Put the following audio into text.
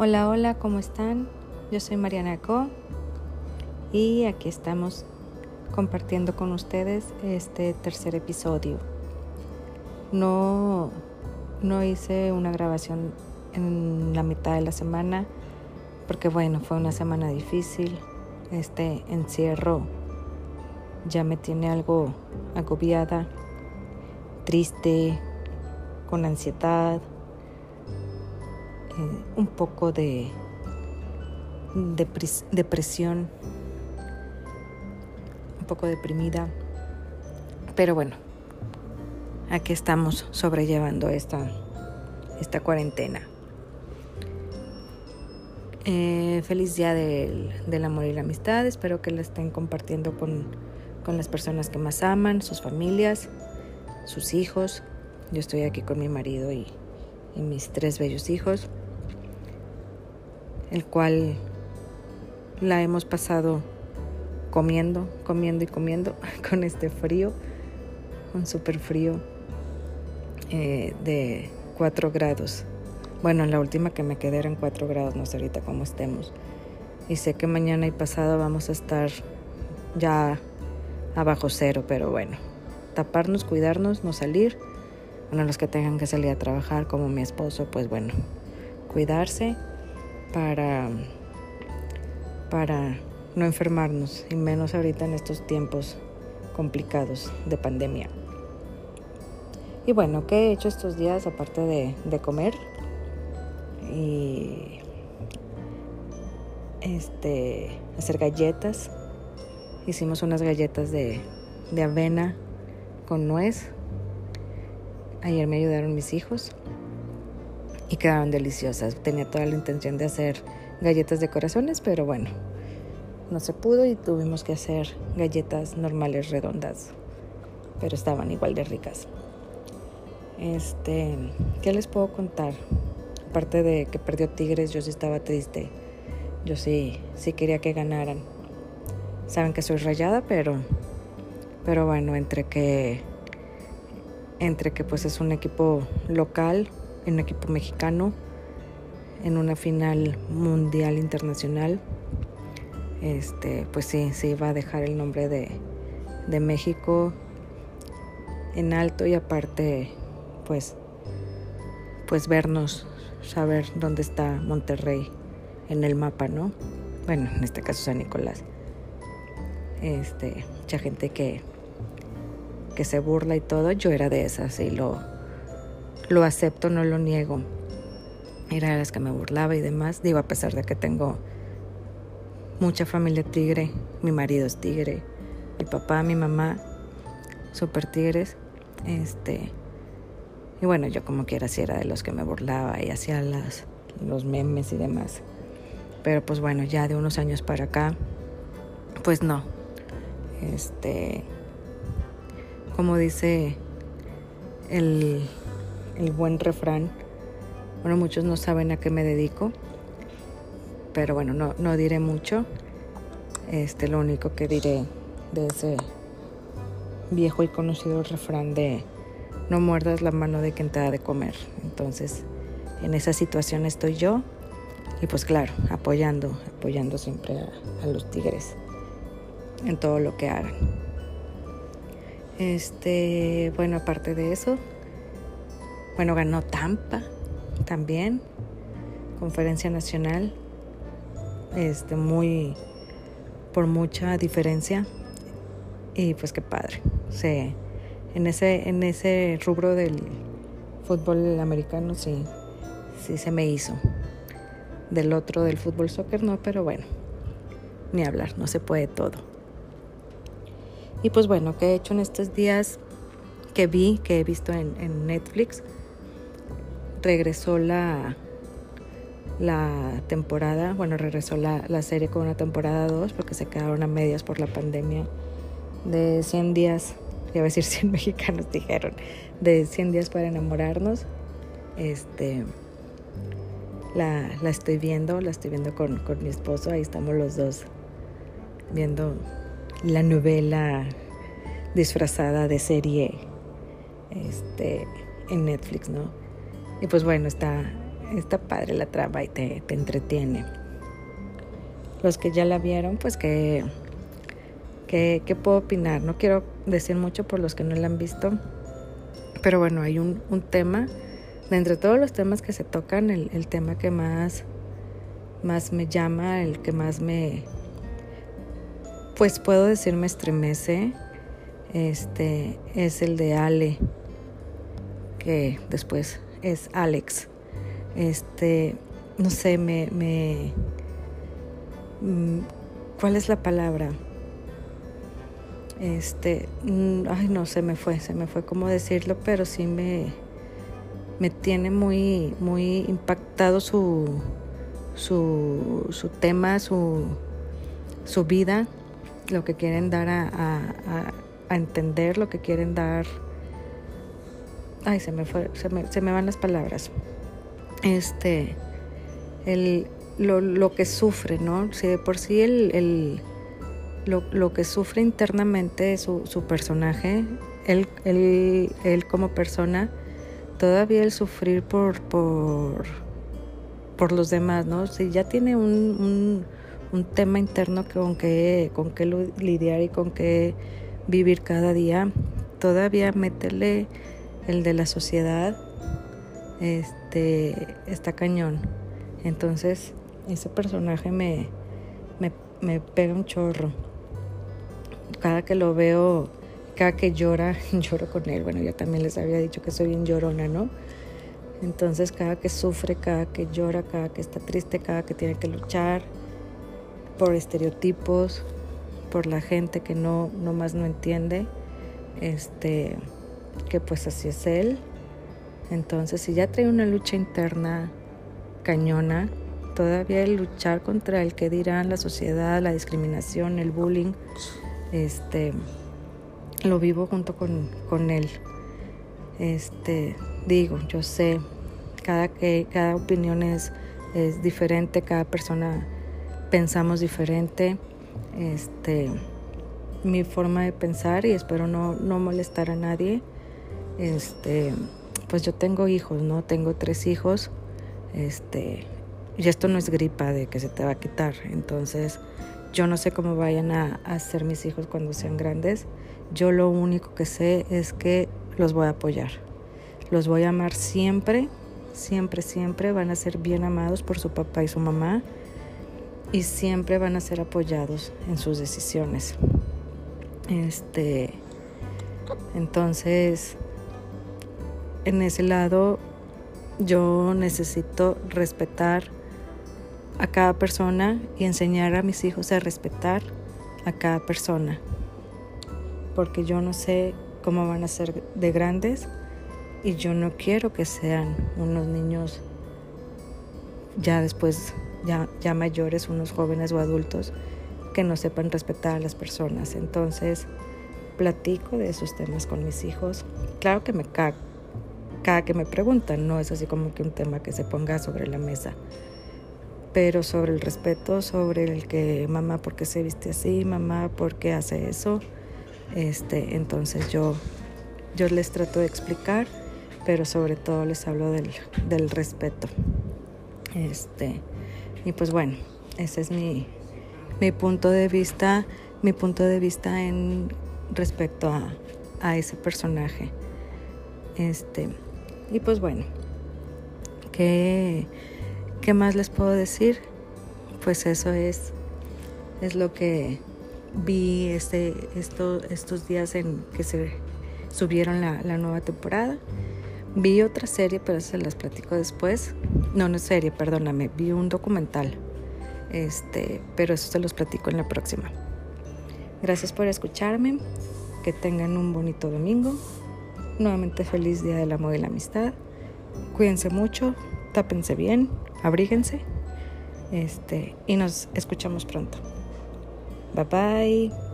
Hola, hola, ¿cómo están? Yo soy Mariana Co y aquí estamos compartiendo con ustedes este tercer episodio. No, no hice una grabación en la mitad de la semana porque bueno, fue una semana difícil. Este encierro ya me tiene algo agobiada, triste, con ansiedad, un poco de depresión, un poco deprimida. Pero bueno, aquí estamos sobrellevando esta, esta cuarentena. Eh, feliz día del, del, amor y la amistad. Espero que la estén compartiendo con, con las personas que más aman, sus familias, sus hijos. Yo estoy aquí con mi marido y mis tres bellos hijos, el cual la hemos pasado comiendo, comiendo y comiendo con este frío, un súper frío eh, de 4 grados. Bueno, la última que me quedé era en 4 grados, no sé ahorita cómo estemos. Y sé que mañana y pasado vamos a estar ya abajo cero, pero bueno, taparnos, cuidarnos, no salir. Bueno, los que tengan que salir a trabajar, como mi esposo, pues bueno, cuidarse para, para no enfermarnos, y menos ahorita en estos tiempos complicados de pandemia. Y bueno, ¿qué he hecho estos días aparte de, de comer? Y este, hacer galletas. Hicimos unas galletas de, de avena con nuez. Ayer me ayudaron mis hijos y quedaron deliciosas. Tenía toda la intención de hacer galletas de corazones, pero bueno, no se pudo y tuvimos que hacer galletas normales redondas, pero estaban igual de ricas. Este, ¿qué les puedo contar? Aparte de que perdió Tigres, yo sí estaba triste. Yo sí, sí quería que ganaran. Saben que soy rayada, pero pero bueno, entre que entre que pues es un equipo local, un equipo mexicano en una final mundial internacional, este, pues sí, se iba a dejar el nombre de, de México en alto y aparte pues pues vernos, saber dónde está Monterrey en el mapa, ¿no? Bueno, en este caso San Nicolás. Este, mucha gente que que se burla y todo, yo era de esas y lo, lo acepto, no lo niego. Era de las que me burlaba y demás. Digo, a pesar de que tengo mucha familia tigre, mi marido es tigre, mi papá, mi mamá, super tigres. Este, y bueno, yo como quiera sí era de los que me burlaba y hacía las, los memes y demás. Pero pues bueno, ya de unos años para acá, pues no. Este, como dice el, buen refrán, bueno, muchos no saben a qué me dedico, pero bueno, no, no diré mucho. Este, lo único que diré de ese viejo y conocido refrán de no muerdas la mano de quien te da de comer. Entonces, en esa situación estoy yo y pues claro, apoyando, apoyando siempre a los tigres en todo lo que hagan. Este, bueno, aparte de eso, bueno, ganó Tampa también, conferencia nacional, este, muy, por mucha diferencia, y pues qué padre, sí, en ese, en ese rubro del fútbol americano sí, sí se me hizo, del otro del fútbol soccer no, pero bueno, ni hablar, no se puede todo. Y pues bueno, ¿qué he hecho en estos días que vi, que he visto en, Netflix? Regresó la, la temporada, bueno, regresó la, la serie con una temporada 2 porque se quedaron a medias por la pandemia de 100 días, iba a decir 100 mexicanos dijeron, de 100 días para enamorarnos. Este, la, la estoy viendo, la estoy viendo con, con mi esposo, ahí estamos los dos viendo la novela disfrazada de serie este, en Netflix, ¿no? Y pues bueno, está, está padre la traba y te, te entretiene. Los que ya la vieron, pues que, que, puedo opinar. No quiero decir mucho por los que no la han visto, pero bueno, hay un, un tema, de entre todos los temas que se tocan, el, el tema que más, más me llama, el que más me, pues puedo decir me estremece, este es el de Ale, que después es Alex. Este, no sé, me, me mm, ¿cuál es la palabra? Este, mm, ay, no, se me fue, se me fue cómo decirlo, pero sí me, me tiene muy, muy impactado su, su, su tema, su, su vida, lo que quieren dar a, a entender, lo que quieren dar ay, se me, fue, se me, se me van las palabras. Este, el, lo, lo, que sufre, ¿no? Si de por sí el, el lo, lo, que sufre internamente su, su personaje, él, él, él, como persona, todavía el sufrir por, por, por los demás, ¿no? Si ya tiene un, un, un tema interno con que, con que lidiar y con que vivir cada día, todavía meterle el de la sociedad este está cañón. Entonces, ese personaje me, me, me pega un chorro. Cada que lo veo, cada que llora, lloro con él. Bueno, ya también les había dicho que soy bien llorona, ¿no? Entonces, cada que sufre, cada que llora, cada que está triste, cada que tiene que luchar por estereotipos, por la gente que no, no más no entiende, este que pues así es él. Entonces, si ya trae una lucha interna cañona, todavía el luchar contra el que dirán la sociedad, la discriminación, el bullying, este, lo vivo junto con, con él. Este, digo, yo sé, cada, que, cada opinión es, es diferente, cada persona pensamos diferente. Este, mi forma de pensar y espero no, no molestar a nadie este, pues yo tengo hijos, ¿no? Tengo tres hijos, este, y esto no es gripa de que se te va a quitar, entonces yo no sé cómo vayan a, a ser mis hijos cuando sean grandes, yo lo único que sé es que los voy a apoyar, los voy a amar siempre, siempre, siempre van a ser bien amados por su papá y su mamá y siempre van a ser apoyados en sus decisiones. Este, entonces, en ese lado yo necesito respetar a cada persona y enseñar a mis hijos a respetar a cada persona. Porque yo no sé cómo van a ser de grandes y yo no quiero que sean unos niños ya después, ya, ya mayores, unos jóvenes o adultos que no sepan respetar a las personas. Entonces, platico de esos temas con mis hijos. Claro que me cago cada que me preguntan, no es así como que un tema que se ponga sobre la mesa. Pero sobre el respeto, sobre el que mamá, ¿por qué se viste así? Mamá, ¿por qué hace eso? Este, entonces yo, yo les trato de explicar, pero sobre todo les hablo del, del respeto. Este, y pues bueno, ese es mi, mi punto de vista, mi punto de vista en respecto a, a ese personaje. Este, y pues bueno, ¿qué, qué más les puedo decir? Pues eso es, es lo que vi este, esto, estos días en que se subieron la, la, nueva temporada. Vi otra serie, pero se las platico después. No, no es serie, perdóname. Vi un documental. Este, pero eso se los platico en la próxima. Gracias por escucharme. Que tengan un bonito domingo. Nuevamente feliz Día del Amor y la Amistad. Cuídense mucho, tápense bien, abríguense. Este, y nos escuchamos pronto. Bye bye.